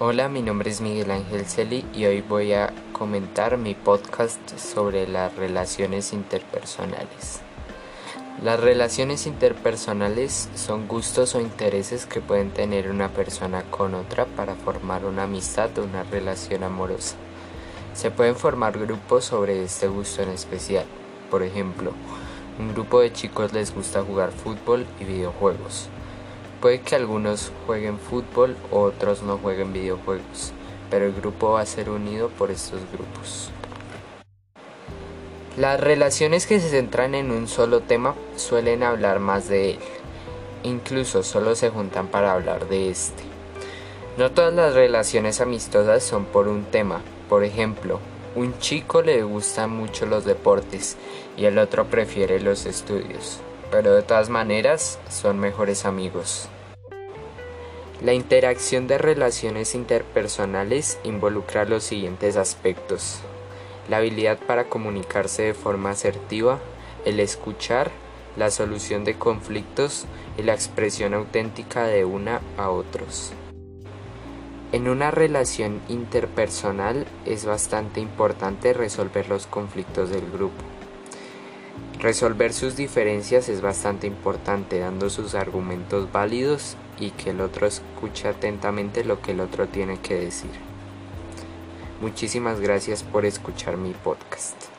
Hola, mi nombre es Miguel Ángel Celi y hoy voy a comentar mi podcast sobre las relaciones interpersonales. Las relaciones interpersonales son gustos o intereses que pueden tener una persona con otra para formar una amistad o una relación amorosa. Se pueden formar grupos sobre este gusto en especial. Por ejemplo, un grupo de chicos les gusta jugar fútbol y videojuegos. Puede que algunos jueguen fútbol otros no jueguen videojuegos, pero el grupo va a ser unido por estos grupos. Las relaciones que se centran en un solo tema suelen hablar más de él. Incluso solo se juntan para hablar de este. No todas las relaciones amistosas son por un tema. Por ejemplo, un chico le gustan mucho los deportes y el otro prefiere los estudios, pero de todas maneras son mejores amigos. La interacción de relaciones interpersonales involucra los siguientes aspectos la habilidad para comunicarse de forma asertiva, el escuchar, la solución de conflictos y la expresión auténtica de una a otros. En una relación interpersonal es bastante importante resolver los conflictos del grupo. Resolver sus diferencias es bastante importante dando sus argumentos válidos y que el otro escuche atentamente lo que el otro tiene que decir. Muchísimas gracias por escuchar mi podcast.